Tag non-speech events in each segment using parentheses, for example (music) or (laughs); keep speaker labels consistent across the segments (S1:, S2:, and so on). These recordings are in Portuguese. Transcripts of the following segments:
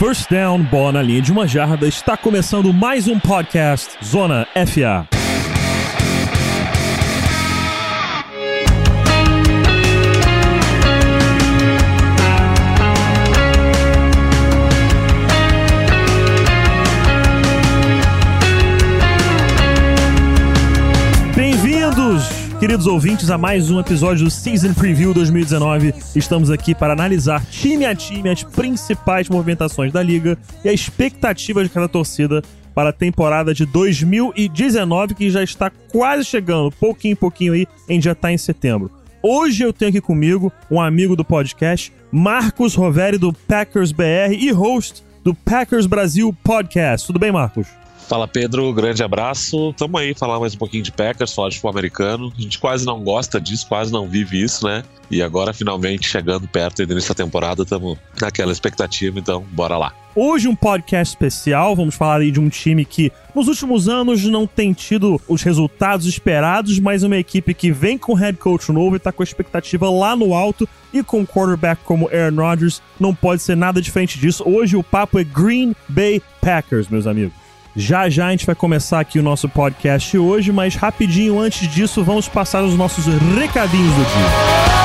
S1: First down, bola na linha de uma jarda. Está começando mais um podcast Zona FA. Queridos ouvintes, a mais um episódio do Season Preview 2019. Estamos aqui para analisar time a time as principais movimentações da liga e a expectativa de cada torcida para a temporada de 2019, que já está quase chegando, pouquinho em pouquinho aí, a gente já está em setembro. Hoje eu tenho aqui comigo um amigo do podcast, Marcos Roveri do Packers BR e host do Packers Brasil Podcast. Tudo bem, Marcos?
S2: Fala Pedro, grande abraço. Tamo aí falar mais um pouquinho de Packers, falar de futebol americano. A gente quase não gosta disso, quase não vive isso, né? E agora finalmente chegando perto do início da temporada, estamos naquela expectativa, então bora lá.
S1: Hoje um podcast especial, vamos falar aí de um time que nos últimos anos não tem tido os resultados esperados, mas uma equipe que vem com head coach novo e tá com a expectativa lá no alto e com um quarterback como Aaron Rodgers, não pode ser nada diferente disso. Hoje o papo é Green Bay Packers, meus amigos. Já já a gente vai começar aqui o nosso podcast hoje, mas rapidinho antes disso, vamos passar os nossos recadinhos do dia.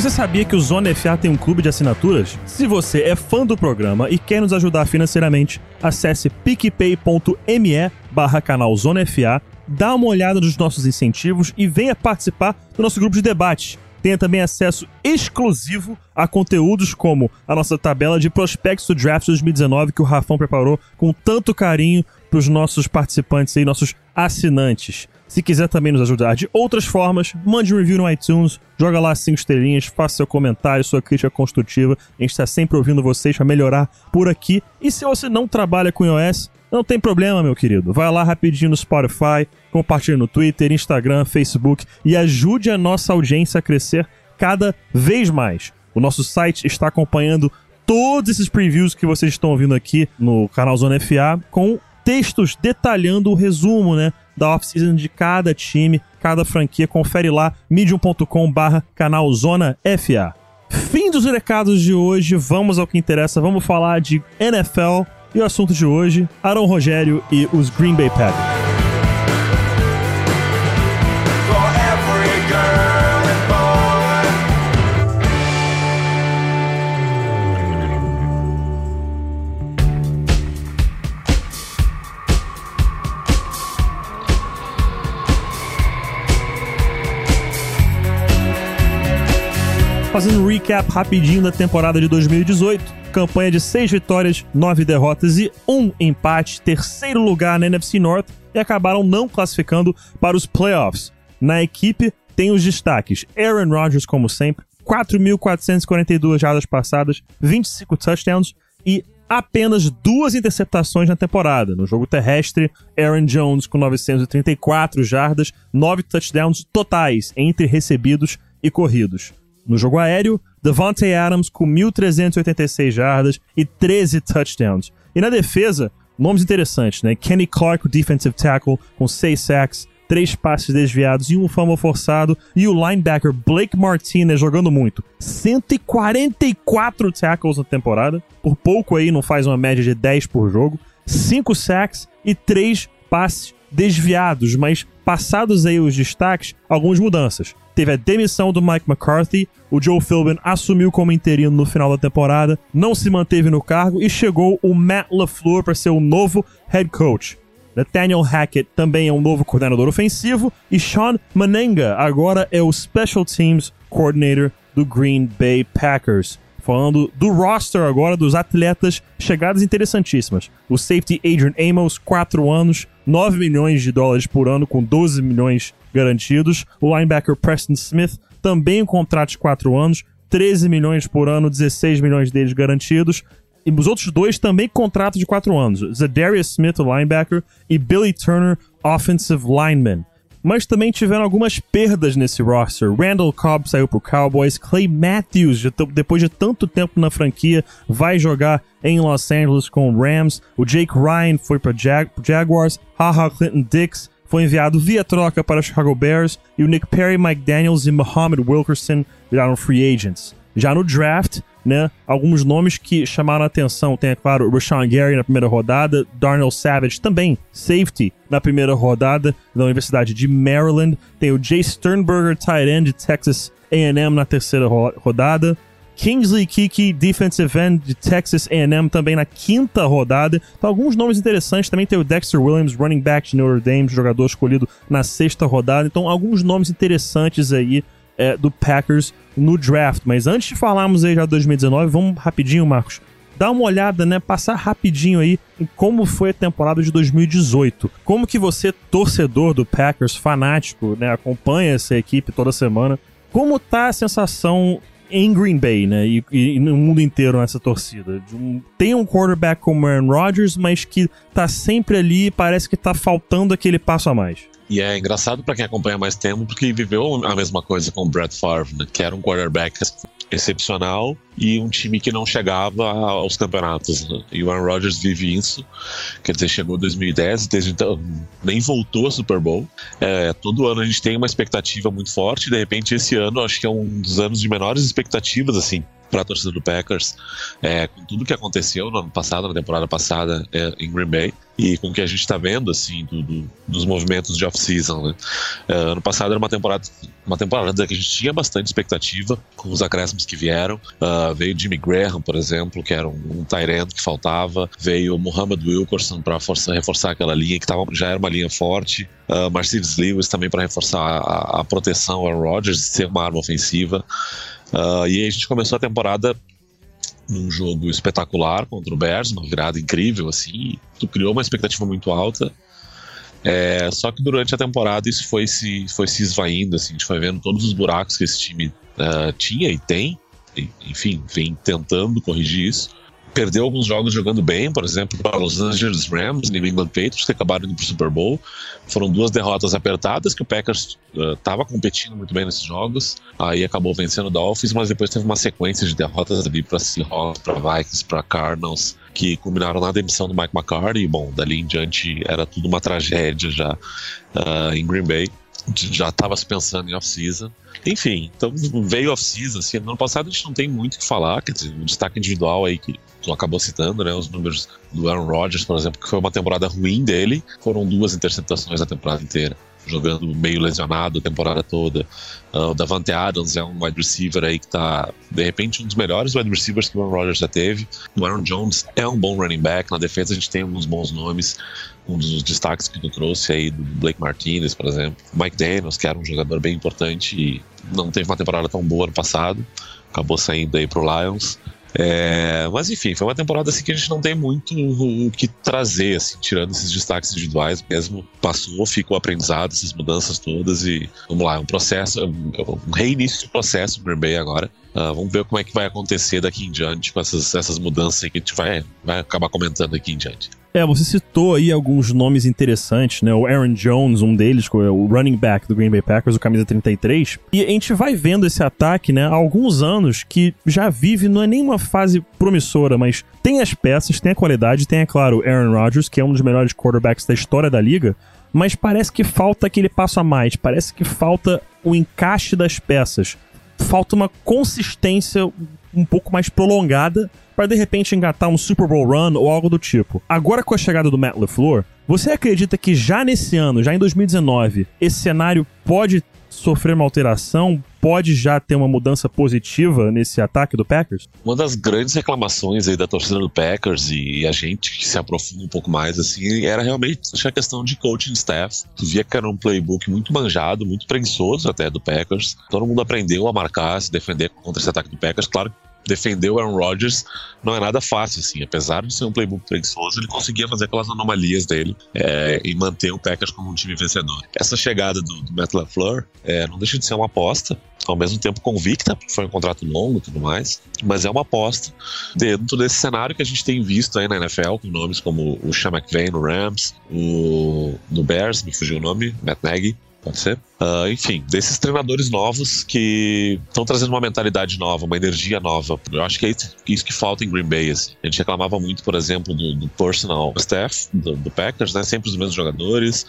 S1: Você sabia que o Zona FA tem um clube de assinaturas? Se você é fã do programa e quer nos ajudar financeiramente, acesse picpay.me barra canal Zona FA, dá uma olhada nos nossos incentivos e venha participar do nosso grupo de debate. Tenha também acesso exclusivo a conteúdos como a nossa tabela de prospectos do Draft 2019 que o Rafão preparou com tanto carinho para os nossos participantes e nossos assinantes. Se quiser também nos ajudar de outras formas, mande um review no iTunes, joga lá cinco estrelinhas, faça seu comentário, sua crítica construtiva. A gente está sempre ouvindo vocês para melhorar por aqui. E se você não trabalha com iOS, não tem problema, meu querido. Vai lá rapidinho no Spotify, compartilhe no Twitter, Instagram, Facebook e ajude a nossa audiência a crescer cada vez mais. O nosso site está acompanhando todos esses previews que vocês estão ouvindo aqui no canal Zona FA com textos detalhando o resumo, né, da off-season de cada time, cada franquia. Confere lá, medium.com barra canal Zona FA. Fim dos recados de hoje, vamos ao que interessa, vamos falar de NFL e o assunto de hoje, Aaron Rogério e os Green Bay Packers. Recap rapidinho da temporada de 2018. Campanha de 6 vitórias, 9 derrotas e 1 empate, terceiro lugar na NFC North e acabaram não classificando para os playoffs. Na equipe tem os destaques: Aaron Rodgers, como sempre, 4.442 jardas passadas, 25 touchdowns e apenas duas interceptações na temporada. No jogo terrestre, Aaron Jones com 934 jardas, 9 touchdowns totais entre recebidos e corridos. No jogo aéreo, Devontae Adams com 1.386 jardas e 13 touchdowns. E na defesa, nomes interessantes, né? Kenny Clark, o defensive tackle, com 6 sacks, 3 passes desviados e um fumble forçado. E o linebacker Blake Martinez jogando muito. 144 tackles na temporada. Por pouco aí não faz uma média de 10 por jogo. 5 sacks e 3 passes desviados, mas passados aí os destaques, algumas mudanças. Teve a demissão do Mike McCarthy, o Joe Philbin assumiu como interino no final da temporada, não se manteve no cargo e chegou o Matt LaFleur para ser o novo head coach. Nathaniel Hackett também é um novo coordenador ofensivo e Sean Manenga agora é o Special Teams Coordinator do Green Bay Packers. Falando do roster agora, dos atletas, chegadas interessantíssimas. O safety Adrian Amos, 4 anos, 9 milhões de dólares por ano, com 12 milhões garantidos. O linebacker Preston Smith, também um contrato de 4 anos, 13 milhões por ano, 16 milhões deles garantidos. E os outros dois também contrato de 4 anos. Zadarius Smith, o linebacker, e Billy Turner, offensive lineman. Mas também tiveram algumas perdas nesse roster. Randall Cobb saiu pro Cowboys, Clay Matthews, depois de tanto tempo na franquia, vai jogar em Los Angeles com o Rams. O Jake Ryan foi para Jag Jaguars. Haha Clinton Dix foi enviado via troca para Chicago Bears. E o Nick Perry, Mike Daniels e Muhammad Wilkerson viraram free agents. Já no draft, né, alguns nomes que chamaram a atenção. Tem, é claro, Rashawn Gary na primeira rodada, Darnell Savage também, safety, na primeira rodada da Universidade de Maryland. Tem o Jay Sternberger, tight end de Texas A&M na terceira ro- rodada. Kingsley Kiki, defensive end de Texas A&M, também na quinta rodada. Então, alguns nomes interessantes. Também tem o Dexter Williams, running back de Notre Dame, jogador escolhido na sexta rodada. Então, alguns nomes interessantes aí é, do Packers no draft. Mas antes de falarmos aí já de 2019, vamos rapidinho, Marcos. Dar uma olhada, né? Passar rapidinho aí em como foi a temporada de 2018. Como que você, torcedor do Packers, fanático, né? Acompanha essa equipe toda semana. Como tá a sensação em Green Bay, né? E, e no mundo inteiro nessa torcida. Um- tem um quarterback como Aaron Rodgers, mas que tá sempre ali e parece que tá faltando aquele passo a mais.
S2: E é engraçado pra quem acompanha mais tempo, porque viveu a mesma coisa com o Brett Favre, né? que era um quarterback excepcional e um time que não chegava aos campeonatos. né? E o Aaron Rodgers vive isso. Quer dizer, chegou em 2010 e desde então nem voltou ao Super Bowl. É, todo ano a gente tem uma expectativa muito forte, de repente esse ano acho que é um dos anos de menores expectativas, assim. Para a torcida do Packers, é, com tudo que aconteceu no ano passado, na temporada passada é, em Green Bay, e com o que a gente está vendo, assim, do- do- dos movimentos de off-season, né? É, ano passado era uma temporada, uma temporada que a gente tinha bastante expectativa com os acréscimos que vieram. Ah, veio Jimmy Graham, por exemplo, que era um, um que faltava. Veio Muhammad Wilkerson para reforçar aquela linha que tava, já era uma linha forte. Uh, Mercedes Lewis também para reforçar a, a proteção ao Rodgers ser uma arma ofensiva. Ah, e aí a gente começou a temporada num jogo espetacular contra o Bears, uma virada incrível, assim. Tu criou uma expectativa muito alta. É, só que durante a temporada isso foi se, foi se esvaindo, assim, a gente foi vendo todos os buracos que esse time ah, tinha e tem, e, enfim, vem tentando corrigir isso. Perdeu alguns jogos jogando bem, por exemplo, para Los Angeles Rams e New England Patriots, que acabaram indo para o Super Bowl. Foram duas derrotas apertadas, que o Packers estava competindo muito bem nesses jogos, aí acabou vencendo o Dolphins, mas depois teve uma sequência de derrotas ali para Seahawks, para Vikings, para Cardinals, que culminaram na demissão do Mike McCarthy. E, bom, dali em diante era tudo uma tragédia já ah, em Green Bay. Já estava se pensando em off-season. Enfim, então veio off-season. Assim, no ano passado a gente não tem muito o que falar, quer dizer, um destaque individual aí que tu acabou citando, né? Os números do Aaron Rodgers, por exemplo, que foi uma temporada ruim dele. Foram duas interceptações a temporada inteira, jogando meio lesionado a temporada toda. Ah, o Davante Adams é um wide receiver aí que tá, de repente, um dos melhores wide receivers que o Aaron Rodgers já teve. O Aaron Jones é um bom running back. Na defesa a gente tem alguns bons nomes. Um dos destaques que tu trouxe aí do Blake Martinez, por exemplo. Mike Daniels, que era um jogador bem importante e não teve uma temporada tão boa no passado. Acabou saindo aí pro Lions. É, mas enfim, foi uma temporada assim que a gente não tem muito o o que trazer, assim, tirando esses destaques individuais mesmo. Passou, ficou aprendizado, essas mudanças todas e vamos lá, é um processo, é um é um reinício de processo no Green Bay agora. Ah, vamos ver como é que vai acontecer daqui em diante com essas, essas mudanças que a gente vai, vai acabar comentando aqui em diante.
S1: É, você citou aí alguns nomes interessantes, né? O Aaron Jones, um deles, é o running back do Green Bay Packers, o camisa 33. E a gente vai vendo esse ataque, né, há alguns anos que já vive, não é nenhuma fase promissora, mas tem as peças, tem a qualidade, tem, é claro, Aaron Rodgers, que é um dos melhores quarterbacks da história da liga, mas parece que falta aquele passo a mais, parece que falta o encaixe das peças. Falta uma consistência um pouco mais prolongada para de repente engatar um Super Bowl run ou algo do tipo. Agora com a chegada do Matt LaFleur, você acredita que já nesse ano, já em 2019, esse cenário pode sofrer uma alteração, pode já ter uma mudança positiva nesse ataque do Packers?
S2: Uma das grandes reclamações aí da torcida do Packers e a gente que se aprofunda um pouco mais assim, era realmente a questão de coaching staff. Tu via que era um playbook muito manjado, muito preguiçoso até do Packers. Todo mundo aprendeu a marcar, se defender contra esse ataque do Packers. Claro defender o Aaron Rodgers não é nada fácil, assim. Apesar de ser um playbook preguiçoso, ele conseguia fazer aquelas anomalias dele é, e manter o Packers como um time vencedor. Essa chegada do, do Matt LaFleur é, não deixa de ser uma aposta, ao mesmo tempo convicta, porque foi um contrato longo e tudo mais, mas é uma aposta dentro desse cenário que a gente tem visto aí na NFL, com nomes como o Sean McVay no Rams, o no Bears, me fugiu o nome, Matt Nagy, Pode ser? Uh, enfim, desses treinadores novos que estão trazendo uma mentalidade nova, uma energia nova. Eu acho que é isso que falta em Green Bay. Assim. A gente reclamava muito, por exemplo, do, do personal staff do, do, Packers, né? Sempre os mesmos jogadores.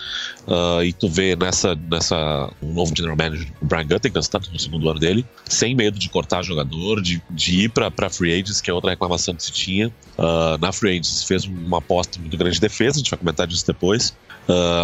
S2: Uh, e tu vê nessa, nessa o novo general manager, o Brian Gutekunst, tá no segundo ano dele, sem medo de cortar jogador, de, de ir para free agents, que é outra reclamação que se tinha. Uh, na free agents fez uma aposta muito grande de defesa, a gente vai comentar disso depois.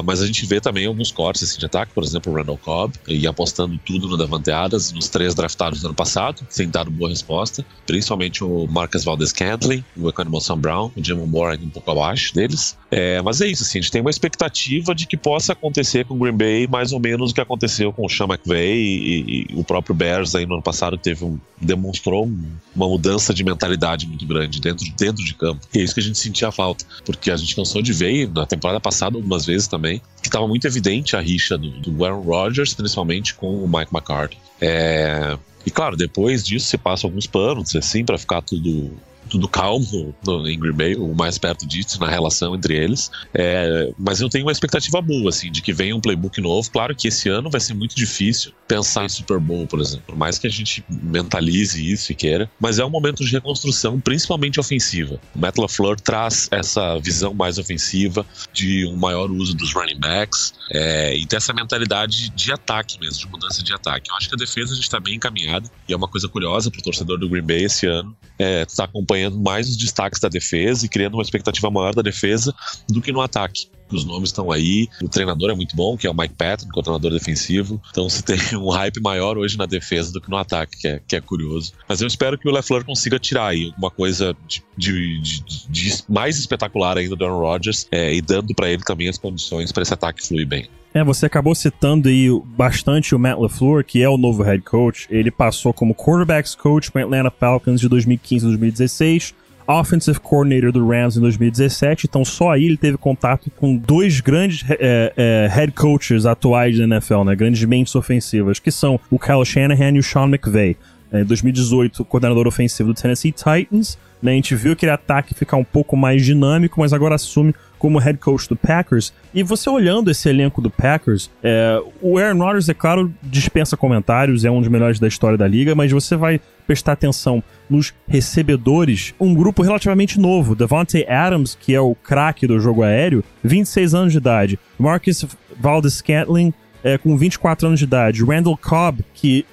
S2: Mas a gente vê também alguns cortes assim, de ataque, por exemplo, o Randall Cobb, e apostando tudo no Davante Adams, nos três draftados do ano passado, sem dar boa resposta, principalmente o Marcus Valdez Cantley, o Economou Sam Brown, o Jamon Moore um pouco abaixo deles. É, mas é isso, assim, a gente tem uma expectativa de que possa acontecer com o Green Bay mais ou menos o que aconteceu com o Sean McVay e, e, o próprio Bears aí no ano passado, teve um, demonstrou uma mudança de mentalidade muito grande dentro, dentro de campo. E é isso que a gente sentia falta, porque a gente cansou de ver na temporada passada algumas vezes também, que estava muito evidente a rixa do, do Aaron Rodgers, principalmente com o Mike McCarthy. É, e claro, depois disso se passa alguns panos, assim, para ficar tudo tudo calmo no, em Green Bay, o mais perto disso, na relação entre eles. É, mas eu tenho uma expectativa boa, assim, de que venha um playbook novo. Claro que esse ano vai ser muito difícil pensar em Super Bowl, por exemplo, por mais que a gente mentalize isso e queira, mas é um momento de reconstrução, principalmente ofensiva. O Matt LaFleur traz essa visão mais ofensiva, de um maior uso dos running backs, é, e ter essa mentalidade de ataque mesmo, de mudança de ataque. Eu acho que a defesa a gente está bem encaminhado, e é uma coisa curiosa para o torcedor do Green Bay esse ano, é, tá acompanhando acompanhando mais os destaques da defesa e criando uma expectativa maior da defesa do que no ataque. Os nomes estão aí, o treinador é muito bom, que é o Mike Patton, é treinador defensivo. Então se (laughs) tem um hype maior hoje na defesa do que no ataque, que é, que é curioso. Mas eu espero que o LeFleur consiga tirar aí alguma coisa de, de, de, de mais espetacular ainda do Aaron Rodgers é, e dando para ele também as condições para esse ataque fluir bem.
S1: É, você acabou citando aí bastante o Matt LaFleur, que é o novo head coach. Ele passou como quarterbacks coach o Atlanta Falcons de 2015 a 2016, offensive coordinator do Rams em 2017. Então só aí ele teve contato com dois grandes é, é, head coaches atuais da NFL, né? Grandes mentes ofensivas, que são o Kyle Shanahan e o Sean McVay. Em 2018, coordenador ofensivo do Tennessee Titans. Né? A gente viu aquele ataque ficar um pouco mais dinâmico, mas agora assume como head coach do Packers. E você olhando esse elenco do Packers, é, o Aaron Rodgers, é claro, dispensa comentários, é um dos melhores da história da liga, mas você vai prestar atenção nos recebedores, um grupo relativamente novo. Devontae Adams, que é o craque do jogo aéreo, 26 anos de idade. Marcus Valdes-Scantling, é, com 24 anos de idade. Randall Cobb, que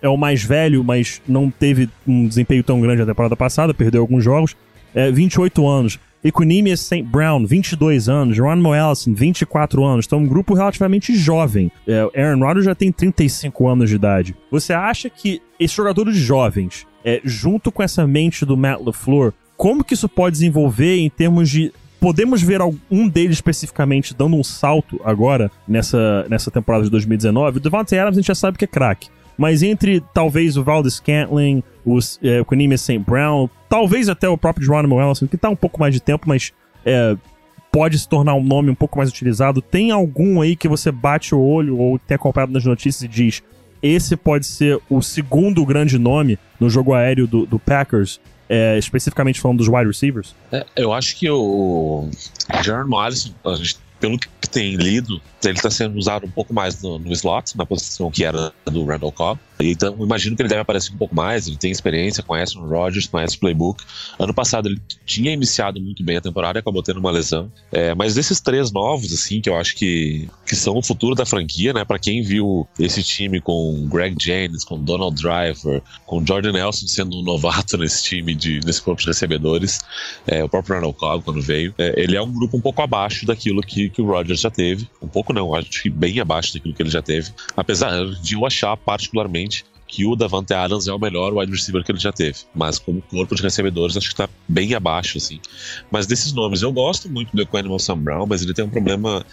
S1: é o mais velho, mas não teve um desempenho tão grande na temporada passada, perdeu alguns jogos. É, 28 anos. Equinemius St. Brown, 22 anos. Ron Ellison, 24 anos. Então, um grupo relativamente jovem. É, Aaron Rodgers já tem 35 anos de idade. Você acha que esses jogadores jovens, é, junto com essa mente do Matt LaFleur, como que isso pode desenvolver em termos de podemos ver um deles especificamente dando um salto agora nessa, nessa temporada de 2019. O Devontae Adams a gente já sabe que é craque. Mas entre talvez o Valdez Scantling, é, o St. Brown, talvez até o próprio Geronimo Ellison, que tá um pouco mais de tempo, mas é, pode se tornar um nome um pouco mais utilizado. Tem algum aí que você bate o olho ou tem acompanhado nas notícias e diz: esse pode ser o segundo grande nome no jogo aéreo do, do Packers? É, especificamente falando dos wide receivers?
S2: É, eu acho que o a gente pelo que tem lido, ele está sendo usado um pouco mais no, no, slot, na posição que era do Randall Cobb. Então, imagino que ele deve aparecer um pouco mais. Ele tem experiência, conhece o Rodgers, conhece o playbook. Ano passado ele tinha iniciado muito bem a temporada acabou tendo uma lesão. É, mas desses três novos, assim, que eu acho que, que são o futuro da franquia, né? Para quem viu esse time com Greg Jennings, com Donald Driver, com Jordan Nelson sendo um novato (laughs) nesse time, de, nesse corpo de recebedores, é, o próprio Randall Cobb quando veio, é, ele é um grupo um pouco abaixo daquilo que, que o Rodgers já teve. Um pouco não, acho que bem abaixo daquilo que ele já teve. Apesar de eu achar particularmente que o Davante Adams é o melhor wide receiver que ele já teve. Mas como corpo de recebedores, acho que tá bem abaixo, assim. Mas desses nomes, eu gosto muito do Equanimal Sam Brown, mas ele tem um problema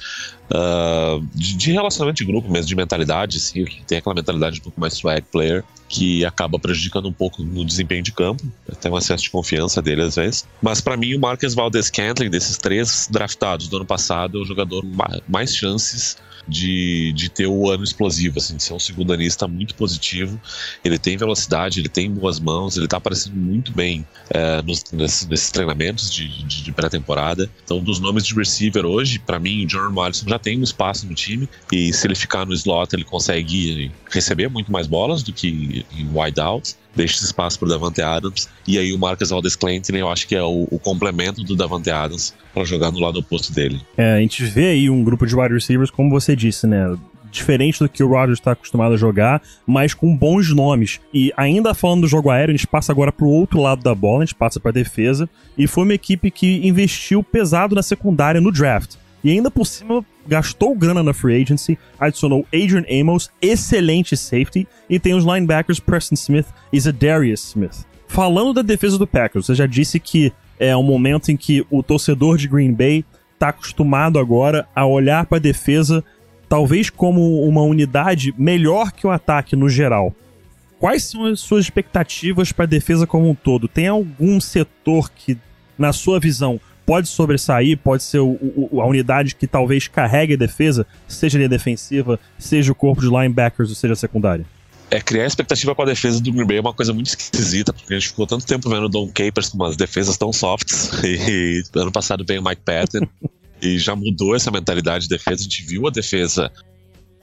S2: uh, de, de, relacionamento de grupo mesmo, de mentalidade, assim, tem aquela mentalidade um pouco mais swag player, que acaba prejudicando um pouco no desempenho de campo, até um excesso de confiança dele às vezes. Mas para mim, o Marcus Valdez Scantling, desses três draftados do ano passado, é o jogador mais chances de, de ter o ano explosivo, assim, de ser um segundanista muito positivo. Ele tem velocidade, ele tem boas mãos, ele tá aparecendo muito bem é, nos, nesses, nesses, treinamentos de, de, de pré-temporada. Então, dos nomes de receiver hoje, para mim, o Jordan Morrison já tem um espaço no time e se ele ficar no slot, ele consegue receber muito mais bolas do que em wide out deixa esse espaço para o Davante Adams. E aí o Marcus Valdez Clanton, eu acho que é o, o complemento do Davante Adams para jogar no lado oposto dele.
S1: É, a gente vê aí um grupo de wide receivers, como você disse, né? Diferente do que o Rodgers está acostumado a jogar, mas com bons nomes. E ainda falando do jogo aéreo, a gente passa agora para o outro lado da bola, a gente passa para a defesa. E foi uma equipe que investiu pesado na secundária no draft. E ainda por cima gastou grana na free agency, adicionou Adrian Amos, excelente safety, e tem os linebackers Preston Smith e Zadarius Smith. Falando da defesa do Packers, você já disse que é um momento em que o torcedor de Green Bay está acostumado agora a olhar para a defesa talvez como uma unidade melhor que o ataque no geral. Quais são as suas expectativas para a defesa como um todo? Tem algum setor que, na sua visão, pode sobressair, pode ser o, o, a unidade que talvez carregue a defesa, seja a linha defensiva, seja o corpo de linebackers ou seja a secundária?
S2: É, criar expectativa com a defesa do Green Bay é uma coisa muito esquisita, porque a gente ficou tanto tempo vendo o Don Capers com umas defesas tão softs, (laughs) e ano passado veio o Mike Patton, (laughs) e já mudou essa mentalidade de defesa, a gente viu a defesa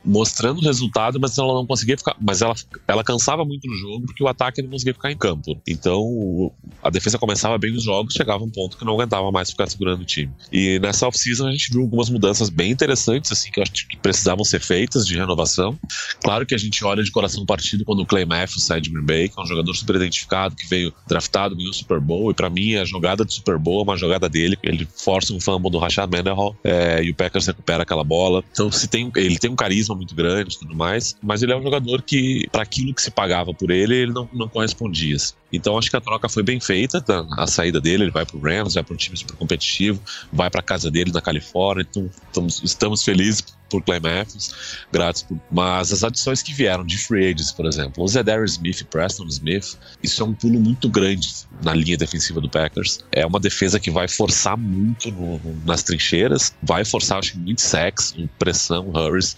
S2: mostrando o resultado, mas ela não conseguia ficar. Mas ela, ela cansava muito no jogo porque o ataque não conseguia ficar em campo. Então a defesa começava bem nos jogos, chegava um ponto que não aguentava mais ficar segurando o time. E nessa off-season a gente viu algumas mudanças bem interessantes, assim, que eu acho que precisavam ser feitas de renovação. Claro que a gente olha de coração partido quando o Clay Matthews sai de Green Bay, que é um jogador super identificado, que veio draftado, ganhou o Super Bowl, e para mim a jogada do Super Bowl é uma jogada dele. Ele força um fumble do Rashad Mendenhall é, e o Packers recupera aquela bola. Então se tem, ele tem um carisma muito grande e tudo mais, mas ele é um jogador que, para aquilo que se pagava por ele, ele não, não correspondia. Assim. Então acho que a troca foi bem feita, tá? a saída dele, ele vai pro Rams, vai para um time super competitivo, vai para casa dele na Califórnia, então estamos, estamos felizes por Clay Matthews, gratos por... Mas as adições que vieram de free agents, por exemplo, o Zedarius Smith e Preston Smith, isso é um pulo muito grande na linha defensiva do Packers. É uma defesa que vai forçar muito no, nas trincheiras, vai forçar, acho que, muito sex, pressão, hurries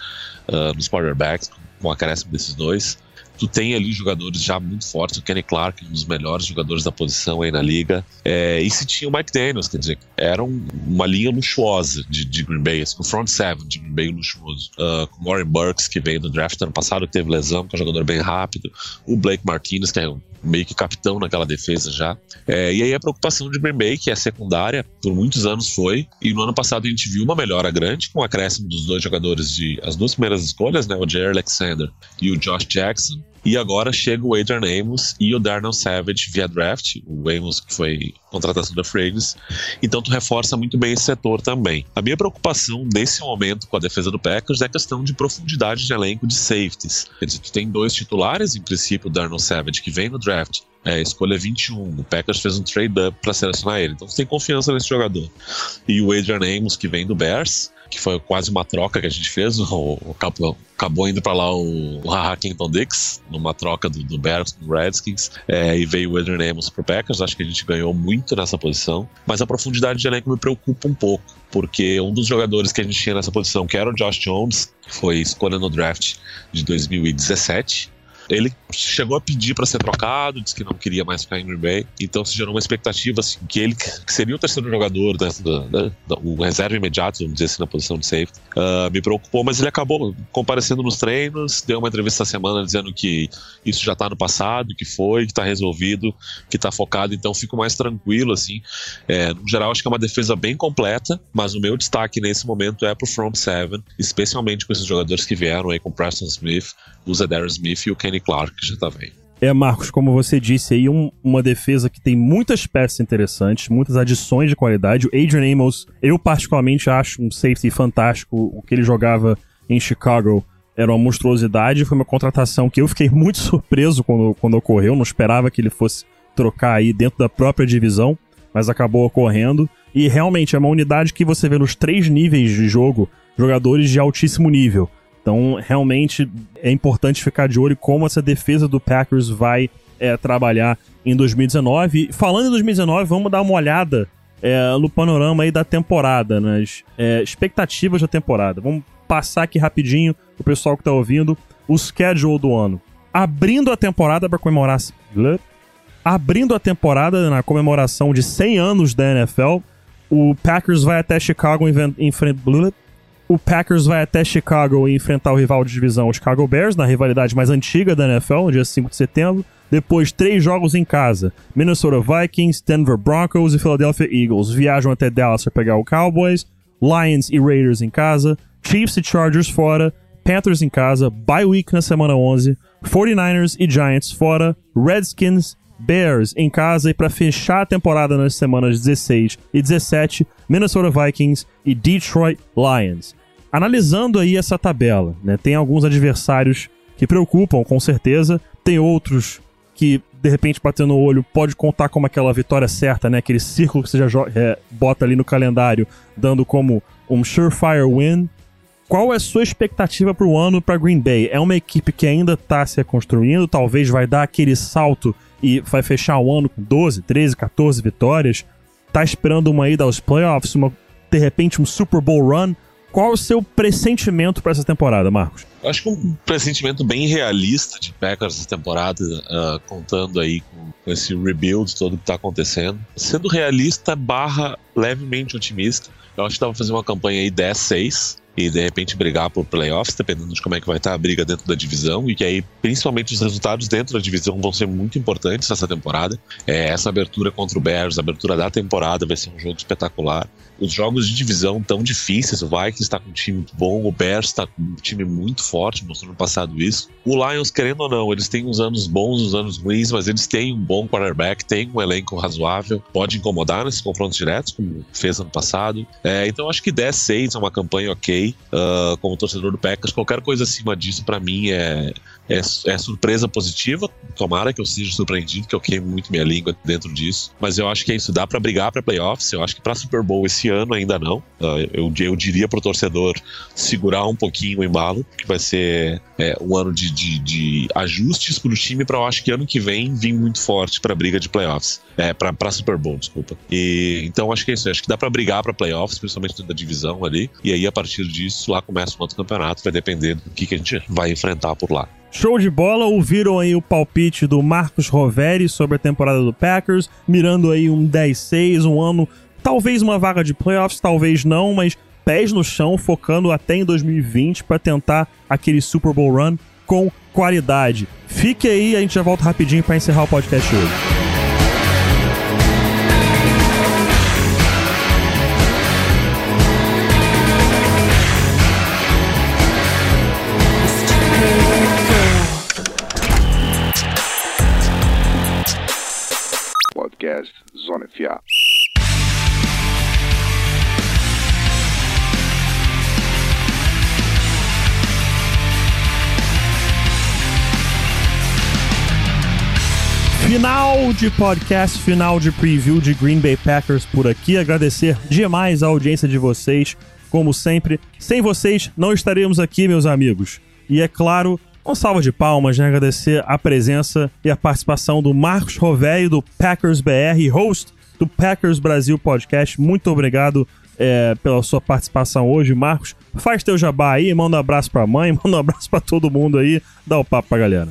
S2: uh, nos quarterbacks, com o acréscimo desses dois tu tem ali jogadores já muito fortes, o Kenny Clark, um dos melhores jogadores da posição aí na liga, é, e se tinha o Mike Daniels, quer dizer, era um, uma linha luxuosa de, de Green Bay, assim, o front seven de Green Bay luxuoso, uh, com o Warren Burks, que veio do draft ano passado, que teve lesão, que é um jogador bem rápido, o Blake Martinez, que é um meio que capitão naquela defesa já. É, e aí a preocupação de Green Bay, que é secundária, por muitos anos foi, e no ano passado a gente viu uma melhora grande com o acréscimo dos dois jogadores de as duas primeiras escolhas, né, o Jerry Alexander e o Josh Jackson, e agora chega o Adrian Amos e o Darnell Savage via draft, o Amos que foi contratação da Fragrance. Então tu reforça muito bem esse setor também. A minha preocupação nesse momento com a defesa do Packers é a questão de profundidade de elenco de safeties. Quer dizer, tu tem dois titulares, em princípio, o Darnell Savage, que vem no draft, é, escolha 21. O Packers fez um trade-up para selecionar ele. Então você tem confiança nesse jogador. E o Adrian Amos, que vem do Bears, que foi quase uma troca que a gente fez. O, o acabou, acabou indo para lá o, o Haha Dix, numa troca do, do Bears com o Redskins, é, e veio o Adrian Amos pro Packers. Acho que a gente ganhou muito nessa posição, mas a profundidade de elenco me preocupa um pouco, porque um dos jogadores que a gente tinha nessa posição, que era o Josh Jones, foi escolha no draft de 2017 ele chegou a pedir para ser trocado, disse que não queria mais ficar em Green Bay, então se gerou uma expectativa assim, que ele que seria o terceiro jogador, da, da, da, o reserva imediato, vamos dizer assim, na posição de safety. Uh, me preocupou, mas ele acabou comparecendo nos treinos, deu uma entrevista essa semana dizendo que isso já está no passado, que foi, que está resolvido, que está focado, então fico mais tranquilo, assim. É, no geral, acho que é uma defesa bem completa, mas o meu destaque nesse momento é pro front seven, especialmente com esses jogadores que vieram aí com Preston Smith, o Zedarius Smith e o Kenny Clark, que já tá bem.
S1: É, Marcos, como você disse aí, um, uma defesa que tem muitas peças interessantes, muitas adições de qualidade. O Adrian Amos, eu particularmente acho um safety fantástico, o que ele jogava em Chicago era uma monstruosidade. Foi uma contratação que eu fiquei (laughs) muito surpreso quando, quando ocorreu. Não esperava que ele fosse trocar aí dentro da própria divisão, mas acabou ocorrendo. E realmente é uma unidade que você vê nos três níveis de jogo jogadores de altíssimo nível. Então, realmente é importante ficar de olho como essa defesa do Packers vai é, trabalhar em 2019. Falando em 2019, vamos dar uma olhada é, no panorama aí da temporada, nas é, expectativas da temporada. Vamos passar aqui rapidinho pro pessoal que tá ouvindo o schedule do ano. Abrindo a temporada para comemorar. Abrindo a temporada na comemoração de 100 anos da NFL, o Packers vai até Chicago enfrentar. O Packers vai até Chicago e enfrentar o rival de divisão, o Chicago Bears, na rivalidade mais antiga da NFL, no dia 5 de setembro. Depois, três jogos em casa: Minnesota Vikings, Denver Broncos e Philadelphia Eagles. Viajam até Dallas para pegar o Cowboys, Lions e Raiders em casa, Chiefs e Chargers fora, Panthers em casa, bye week na semana 11, 49ers e Giants fora, Redskins, Bears em casa e para fechar a temporada nas semanas 16 e 17, Minnesota Vikings e Detroit Lions. Analisando aí essa tabela, né, tem alguns adversários que preocupam, com certeza, tem outros que de repente batendo no olho pode contar como aquela vitória certa, né, aquele círculo que você já é, bota ali no calendário, dando como um surefire win. Qual é a sua expectativa para o ano para Green Bay? É uma equipe que ainda está se reconstruindo, talvez vai dar aquele salto e vai fechar o ano com 12, 13, 14 vitórias. Tá esperando uma ida aos playoffs, uma, de repente um Super Bowl run. Qual o seu pressentimento para essa temporada, Marcos?
S2: Eu acho que um pressentimento bem realista de Packers essa temporada, uh, contando aí com, com, esse rebuild todo que está acontecendo. Sendo realista barra levemente otimista, eu acho que dá pra fazer uma campanha aí 10-6 e de repente brigar por playoffs, dependendo de como é que vai estar a briga dentro da divisão, e que aí principalmente os resultados dentro da divisão vão ser muito importantes nessa temporada. É, essa abertura contra o Bears, a abertura da temporada vai ser um jogo espetacular. Os jogos de divisão tão difíceis, o Vikings está com um time muito bom, o Bears está com um time muito forte, mostrou no passado isso. O Lions, querendo ou não, eles têm uns anos bons, uns anos ruins, mas eles têm um bom quarterback, têm um elenco razoável, pode incomodar nesses confrontos diretos, como fez ano passado. É, então acho que 10-6 é uma campanha ok uh, como torcedor do Packers. Qualquer coisa acima disso, para mim, é, é, é, surpresa positiva. Tomara que eu seja surpreendido, que eu queime muito minha língua dentro disso. Mas eu acho que é isso. Dá para brigar para playoffs. Eu acho que para Super Bowl esse ano ainda não. Uh, eu, eu diria pro torcedor segurar um pouquinho o embalo, que vai ser é, um ano de, de, de ajustes pro time para eu acho que ano que vem vir muito forte para briga de playoffs. É, para Super Bowl, desculpa. E, então acho que é isso. Acho que dá para brigar para playoffs, principalmente dentro da divisão ali. E aí, a partir disso, lá começa um outro campeonato. Vai depender do que, que a gente vai enfrentar por lá.
S1: Show de bola, ouviram aí o palpite do Marcos Roveri sobre a temporada do Packers, mirando aí um 10-6, um ano, talvez uma vaga de playoffs, talvez não, mas pés no chão, focando até em 2020 para tentar aquele Super Bowl run com qualidade. Fique aí, a gente já volta rapidinho para encerrar o podcast hoje. Final de podcast, final de preview de Green Bay Packers por aqui. Agradecer demais a audiência de vocês, como sempre. Sem vocês, não estaremos aqui, meus amigos. E é claro, uma salva de palmas, né? Agradecer a presença e a participação do Marcos Rovéio, do Packers BR, host do Packers Brasil Podcast. Muito obrigado é, pela sua participação hoje, Marcos. Faz teu jabá aí, manda um abraço pra mãe, (laughs) manda um abraço pra todo mundo aí, dá o papo pra galera.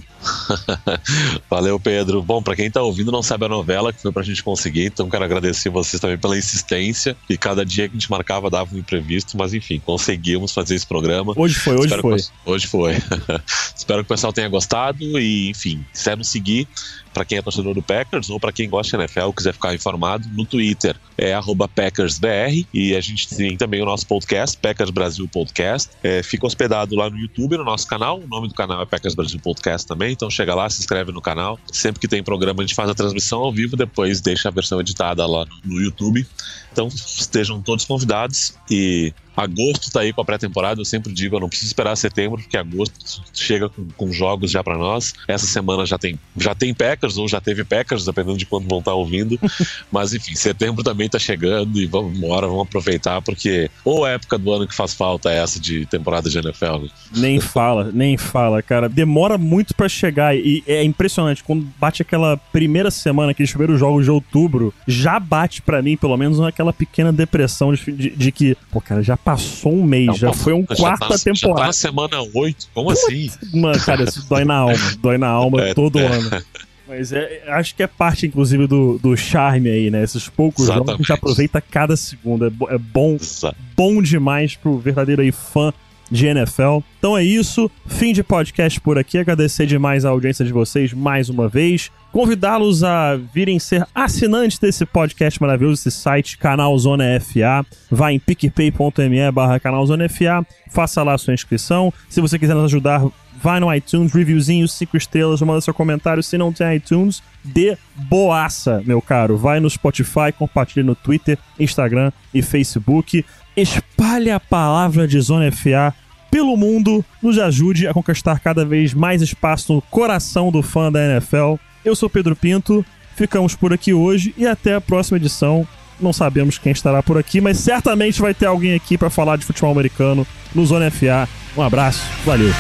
S1: (laughs)
S2: Valeu, Pedro. Bom, para quem tá ouvindo não sabe a novela que foi pra gente conseguir, então quero agradecer vocês também pela insistência. E cada dia que a gente marcava dava um imprevisto, mas enfim, conseguimos fazer esse programa.
S1: Hoje foi, hoje
S2: Espero
S1: foi.
S2: Que, hoje foi. (laughs) Espero que o pessoal tenha gostado e, enfim, quiser nos seguir, para quem é torcedor do Packers ou para quem gosta de NFL, quiser ficar informado, no Twitter é PackersBR e a gente tem também o nosso podcast, Packers Brasil Podcast. É, fica hospedado lá no YouTube, no nosso canal. O nome do canal é Packers Brasil Podcast também, então chega lá, se inscreve no canal. Sempre que tem programa, a gente faz a transmissão ao vivo, depois deixa a versão editada lá no YouTube. Então estejam todos convidados e Agosto tá aí com a pré-temporada, eu sempre digo, eu não preciso esperar setembro, porque agosto chega com, com jogos já para nós. Essa semana já tem, já tem Packers, ou já teve Packers, dependendo de quando vão estar ouvindo. (laughs) Mas enfim, setembro também tá chegando e vamos embora, vamos aproveitar, porque ou a época do ano que faz falta é essa de temporada de NFL. Né?
S1: Nem (laughs) fala, nem fala, cara. Demora muito pra chegar e é impressionante. Quando bate aquela primeira semana, aqueles primeiros jogos de outubro, já bate pra mim, pelo menos, aquela pequena depressão de, de, de que, pô, cara, já passou um mês,
S2: Não,
S1: já foi um
S2: já
S1: quarta
S2: tá, Já tá
S1: temporada.
S2: na semana 8, como assim?
S1: Mano, cara, isso dói na alma, dói na alma
S2: É,
S1: todo
S2: é.
S1: ano. Mas é, acho que é parte, inclusive, do, do charme aí, né? Esses poucos jogos que a gente
S2: Exatamente.
S1: aproveita cada segundo. É, é bom
S2: Exato.
S1: bom demais pro verdadeiro aí fã de NFL. Então é isso, fim de podcast por aqui. Agradecer demais a audiência de vocês mais uma vez. Convidá-los a virem ser assinantes desse podcast maravilhoso, esse site, canal Zona FA. Vá em picpay.me barra FA, faça lá a sua inscrição. Se você quiser nos ajudar, vai no iTunes, reviewzinho, cinco estrelas, manda seu comentário. Se não tem iTunes, de boaça, meu caro. Vai no Spotify, compartilhe no Twitter, Instagram e Facebook. Espalhe a palavra de Zona FA pelo mundo, nos ajude a conquistar cada vez mais espaço no coração do fã da NFL. Eu sou Pedro Pinto, ficamos por aqui hoje e até a próxima edição. Não sabemos quem estará por aqui, mas certamente vai ter alguém aqui para falar de futebol americano no Zona FA. Um abraço, valeu.